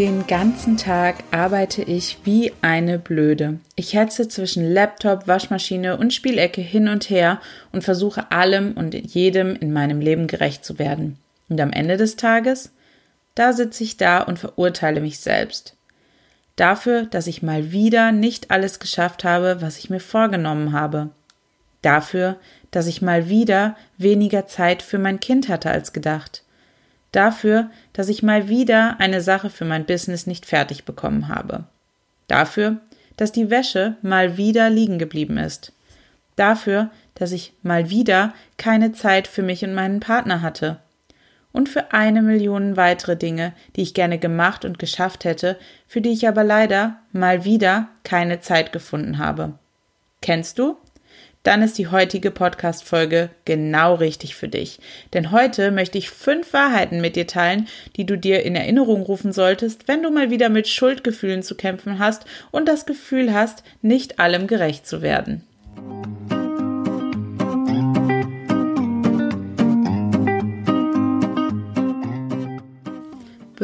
Den ganzen Tag arbeite ich wie eine Blöde. Ich hetze zwischen Laptop, Waschmaschine und Spielecke hin und her und versuche allem und jedem in meinem Leben gerecht zu werden. Und am Ende des Tages, da sitze ich da und verurteile mich selbst. Dafür, dass ich mal wieder nicht alles geschafft habe, was ich mir vorgenommen habe. Dafür, dass ich mal wieder weniger Zeit für mein Kind hatte als gedacht Dafür, dass ich mal wieder eine Sache für mein Business nicht fertig bekommen habe. Dafür, dass die Wäsche mal wieder liegen geblieben ist. Dafür, dass ich mal wieder keine Zeit für mich und meinen Partner hatte. Und für eine Million weitere Dinge, die ich gerne gemacht und geschafft hätte, für die ich aber leider mal wieder keine Zeit gefunden habe. Kennst du? Dann ist die heutige Podcast-Folge genau richtig für dich. Denn heute möchte ich fünf Wahrheiten mit dir teilen, die du dir in Erinnerung rufen solltest, wenn du mal wieder mit Schuldgefühlen zu kämpfen hast und das Gefühl hast, nicht allem gerecht zu werden.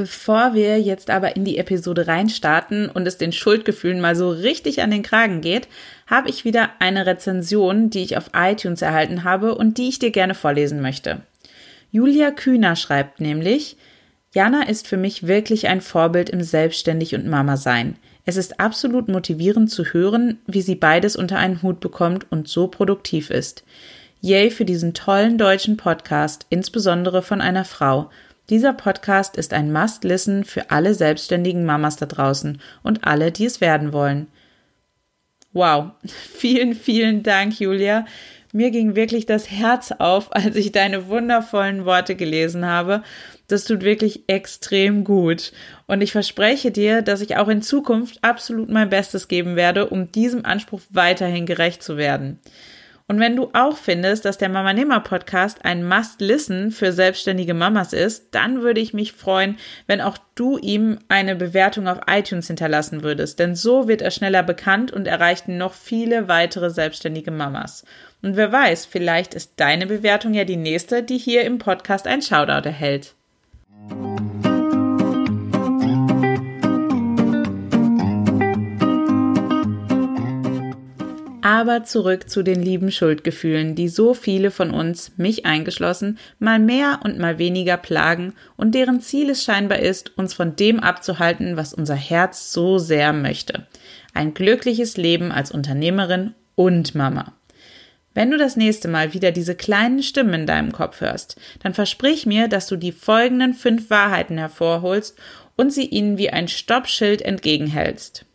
Bevor wir jetzt aber in die Episode reinstarten und es den Schuldgefühlen mal so richtig an den Kragen geht, habe ich wieder eine Rezension, die ich auf iTunes erhalten habe und die ich dir gerne vorlesen möchte. Julia Kühner schreibt nämlich, Jana ist für mich wirklich ein Vorbild im Selbstständig und Mama sein. Es ist absolut motivierend zu hören, wie sie beides unter einen Hut bekommt und so produktiv ist. Yay für diesen tollen deutschen Podcast, insbesondere von einer Frau. Dieser Podcast ist ein Must-Listen für alle selbstständigen Mamas da draußen und alle, die es werden wollen. Wow, vielen, vielen Dank, Julia. Mir ging wirklich das Herz auf, als ich deine wundervollen Worte gelesen habe. Das tut wirklich extrem gut. Und ich verspreche dir, dass ich auch in Zukunft absolut mein Bestes geben werde, um diesem Anspruch weiterhin gerecht zu werden. Und wenn du auch findest, dass der Mama Nehmer Podcast ein Must-Listen für selbstständige Mamas ist, dann würde ich mich freuen, wenn auch du ihm eine Bewertung auf iTunes hinterlassen würdest, denn so wird er schneller bekannt und erreicht noch viele weitere selbstständige Mamas. Und wer weiß, vielleicht ist deine Bewertung ja die nächste, die hier im Podcast ein Shoutout erhält. Aber zurück zu den lieben Schuldgefühlen, die so viele von uns, mich eingeschlossen, mal mehr und mal weniger plagen und deren Ziel es scheinbar ist, uns von dem abzuhalten, was unser Herz so sehr möchte. Ein glückliches Leben als Unternehmerin und Mama. Wenn du das nächste Mal wieder diese kleinen Stimmen in deinem Kopf hörst, dann versprich mir, dass du die folgenden fünf Wahrheiten hervorholst und sie ihnen wie ein Stoppschild entgegenhältst.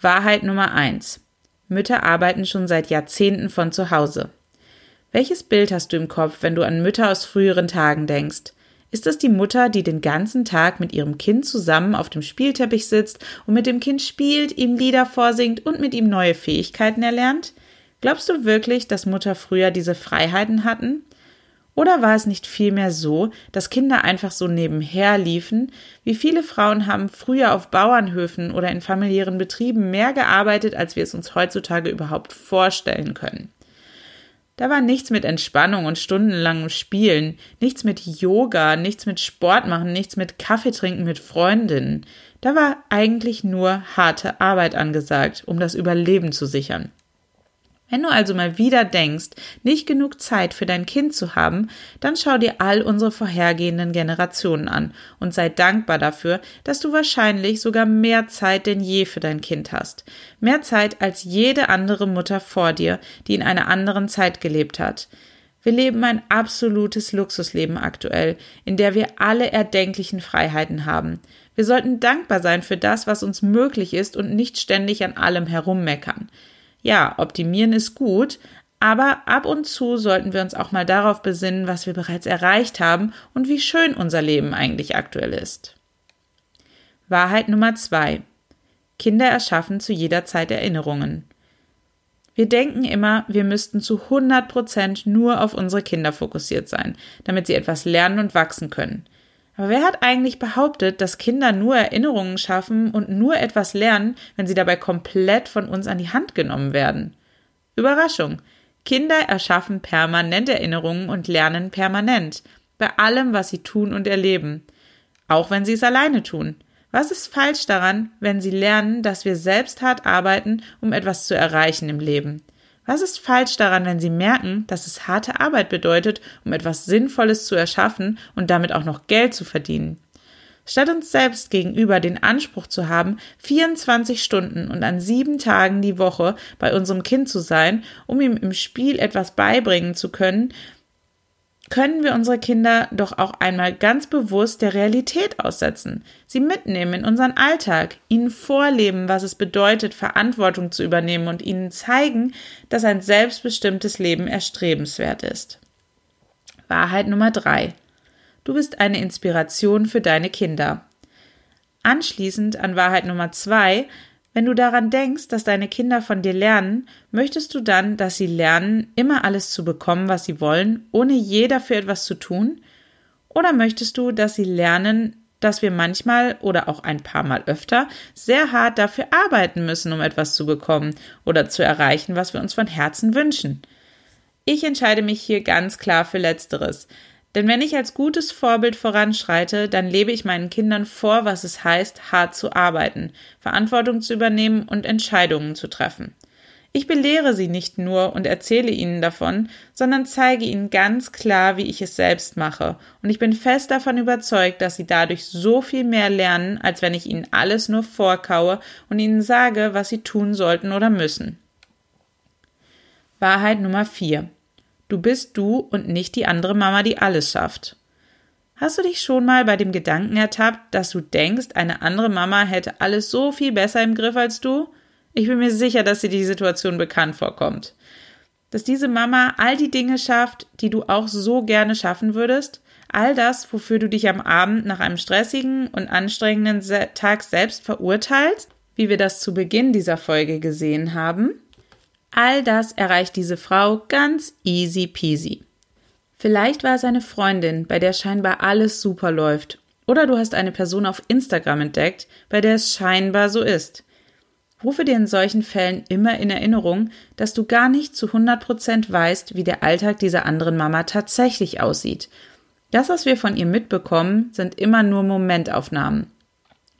Wahrheit Nummer eins: Mütter arbeiten schon seit Jahrzehnten von zu Hause. Welches Bild hast du im Kopf, wenn du an Mütter aus früheren Tagen denkst? Ist das die Mutter, die den ganzen Tag mit ihrem Kind zusammen auf dem Spielteppich sitzt und mit dem Kind spielt, ihm Lieder vorsingt und mit ihm neue Fähigkeiten erlernt? Glaubst du wirklich, dass Mutter früher diese Freiheiten hatten? Oder war es nicht vielmehr so, dass Kinder einfach so nebenher liefen? Wie viele Frauen haben früher auf Bauernhöfen oder in familiären Betrieben mehr gearbeitet, als wir es uns heutzutage überhaupt vorstellen können? Da war nichts mit Entspannung und stundenlangem Spielen, nichts mit Yoga, nichts mit Sport machen, nichts mit Kaffee trinken mit Freundinnen. Da war eigentlich nur harte Arbeit angesagt, um das Überleben zu sichern. Wenn du also mal wieder denkst, nicht genug Zeit für dein Kind zu haben, dann schau dir all unsere vorhergehenden Generationen an und sei dankbar dafür, dass du wahrscheinlich sogar mehr Zeit denn je für dein Kind hast. Mehr Zeit als jede andere Mutter vor dir, die in einer anderen Zeit gelebt hat. Wir leben ein absolutes Luxusleben aktuell, in der wir alle erdenklichen Freiheiten haben. Wir sollten dankbar sein für das, was uns möglich ist und nicht ständig an allem herummeckern. Ja, optimieren ist gut, Aber ab und zu sollten wir uns auch mal darauf besinnen, was wir bereits erreicht haben und wie schön unser Leben eigentlich aktuell ist. Wahrheit Nummer zwei. Kinder erschaffen zu jeder Zeit Erinnerungen. Wir denken immer, wir müssten zu 100 Prozent nur auf unsere Kinder fokussiert sein, damit sie etwas lernen und wachsen können. Aber wer hat eigentlich behauptet, dass Kinder nur Erinnerungen schaffen und nur etwas lernen, wenn sie dabei komplett von uns an die Hand genommen werden? Überraschung. Kinder erschaffen permanent Erinnerungen und lernen permanent. Bei allem, was sie tun und erleben. Auch wenn sie es alleine tun. Was ist falsch daran, wenn sie lernen, dass wir selbst hart arbeiten, um etwas zu erreichen im Leben? Was ist falsch daran, wenn Sie merken, dass es harte Arbeit bedeutet, um etwas Sinnvolles zu erschaffen und damit auch noch Geld zu verdienen? Statt uns selbst gegenüber den Anspruch zu haben, 24 Stunden und an sieben Tagen die Woche bei unserem Kind zu sein, um ihm im Spiel etwas beibringen zu können, können wir unsere Kinder doch auch einmal ganz bewusst der Realität aussetzen, sie mitnehmen in unseren Alltag, ihnen vorleben, was es bedeutet, Verantwortung zu übernehmen und ihnen zeigen, dass ein selbstbestimmtes Leben erstrebenswert ist. Wahrheit Nummer drei: Du bist eine Inspiration für deine Kinder. Anschließend an Wahrheit Nummer zwei wenn du daran denkst, dass deine Kinder von dir lernen, möchtest du dann, dass sie lernen, immer alles zu bekommen, was sie wollen, ohne je dafür etwas zu tun? Oder möchtest du, dass sie lernen, dass wir manchmal oder auch ein paar Mal öfter sehr hart dafür arbeiten müssen, um etwas zu bekommen oder zu erreichen, was wir uns von Herzen wünschen? Ich entscheide mich hier ganz klar für Letzteres, denn wenn ich als gutes Vorbild voranschreite, dann lebe ich meinen Kindern vor, was es heißt, hart zu arbeiten, Verantwortung zu übernehmen und Entscheidungen zu treffen. Ich belehre sie nicht nur und erzähle ihnen davon, sondern zeige ihnen ganz klar, wie ich es selbst mache, und ich bin fest davon überzeugt, dass sie dadurch so viel mehr lernen, als wenn ich ihnen alles nur vorkaue und ihnen sage, was sie tun sollten oder müssen. Wahrheit Nummer 4. Du bist du und nicht die andere Mama, die alles schafft. Hast du dich schon mal bei dem Gedanken ertappt, dass du denkst, eine andere Mama hätte alles so viel besser im Griff als du? Ich bin mir sicher, dass dir die Situation bekannt vorkommt. Dass diese Mama all die Dinge schafft, die du auch so gerne schaffen würdest, all das, wofür du dich am Abend nach einem stressigen und anstrengenden Tag selbst verurteilst, wie wir das zu Beginn dieser Folge gesehen haben, All das erreicht diese Frau ganz easy peasy. Vielleicht war es eine Freundin, bei der scheinbar alles super läuft. Oder du hast eine Person auf Instagram entdeckt, bei der es scheinbar so ist. Rufe dir in solchen Fällen immer in Erinnerung, dass du gar nicht zu 100% weißt, wie der Alltag dieser anderen Mama tatsächlich aussieht. Das, was wir von ihr mitbekommen, sind immer nur Momentaufnahmen.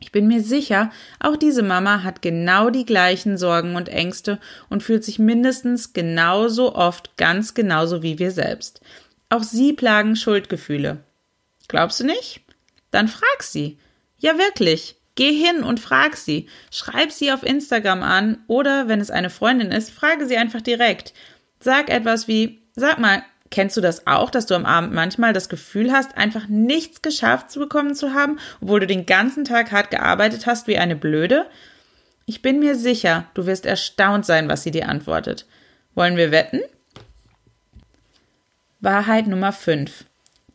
Ich bin mir sicher, auch diese Mama hat genau die gleichen Sorgen und Ängste und fühlt sich mindestens genauso oft ganz genauso wie wir selbst. Auch sie plagen Schuldgefühle. Glaubst du nicht? Dann frag sie. Ja, wirklich. Geh hin und frag sie. Schreib sie auf Instagram an oder, wenn es eine Freundin ist, frage sie einfach direkt. Sag etwas wie, sag mal, Kennst du das auch, dass du am Abend manchmal das Gefühl hast, einfach nichts geschafft zu bekommen zu haben, obwohl du den ganzen Tag hart gearbeitet hast wie eine Blöde? Ich bin mir sicher, du wirst erstaunt sein, was sie dir antwortet. Wollen wir wetten? Wahrheit Nummer 5.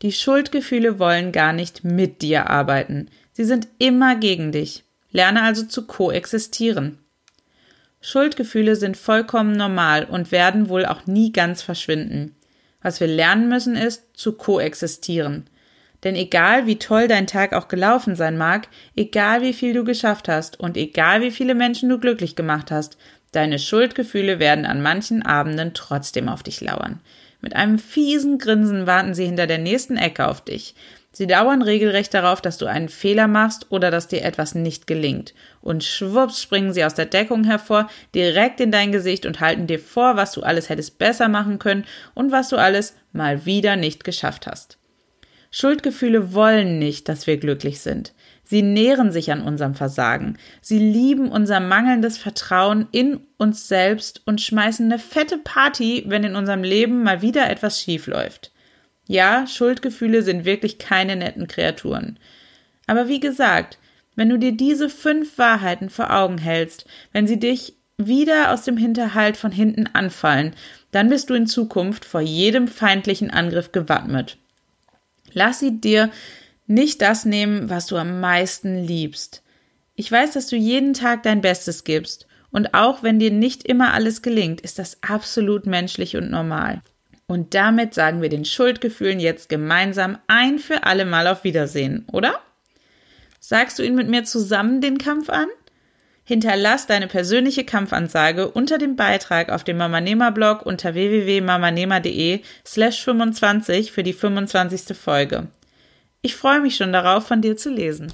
Die Schuldgefühle wollen gar nicht mit dir arbeiten. Sie sind immer gegen dich. Lerne also zu koexistieren. Schuldgefühle sind vollkommen normal und werden wohl auch nie ganz verschwinden. Was wir lernen müssen, ist zu koexistieren. Denn egal wie toll dein Tag auch gelaufen sein mag, egal wie viel du geschafft hast und egal wie viele Menschen du glücklich gemacht hast, deine Schuldgefühle werden an manchen Abenden trotzdem auf dich lauern. Mit einem fiesen Grinsen warten sie hinter der nächsten Ecke auf dich. Sie dauern regelrecht darauf, dass du einen Fehler machst oder dass dir etwas nicht gelingt. Und schwupps springen sie aus der Deckung hervor, direkt in dein Gesicht und halten dir vor, was du alles hättest besser machen können und was du alles mal wieder nicht geschafft hast. Schuldgefühle wollen nicht, dass wir glücklich sind. Sie nähren sich an unserem Versagen. Sie lieben unser mangelndes Vertrauen in uns selbst und schmeißen eine fette Party, wenn in unserem Leben mal wieder etwas schief läuft. Ja, Schuldgefühle sind wirklich keine netten Kreaturen. Aber wie gesagt, wenn du dir diese fünf Wahrheiten vor Augen hältst, wenn sie dich wieder aus dem Hinterhalt von hinten anfallen, dann bist du in Zukunft vor jedem feindlichen Angriff gewappnet. Lass sie dir nicht das nehmen, was du am meisten liebst. Ich weiß, dass du jeden Tag dein Bestes gibst. Und auch wenn dir nicht immer alles gelingt, ist das absolut menschlich und normal. Und damit sagen wir den Schuldgefühlen jetzt gemeinsam ein für alle Mal auf Wiedersehen, oder? Sagst du ihn mit mir zusammen den Kampf an? Hinterlass deine persönliche Kampfansage unter dem Beitrag auf dem Mamanema Blog unter www.mamanema.de slash 25 für die 25. Folge. Ich freue mich schon darauf, von dir zu lesen.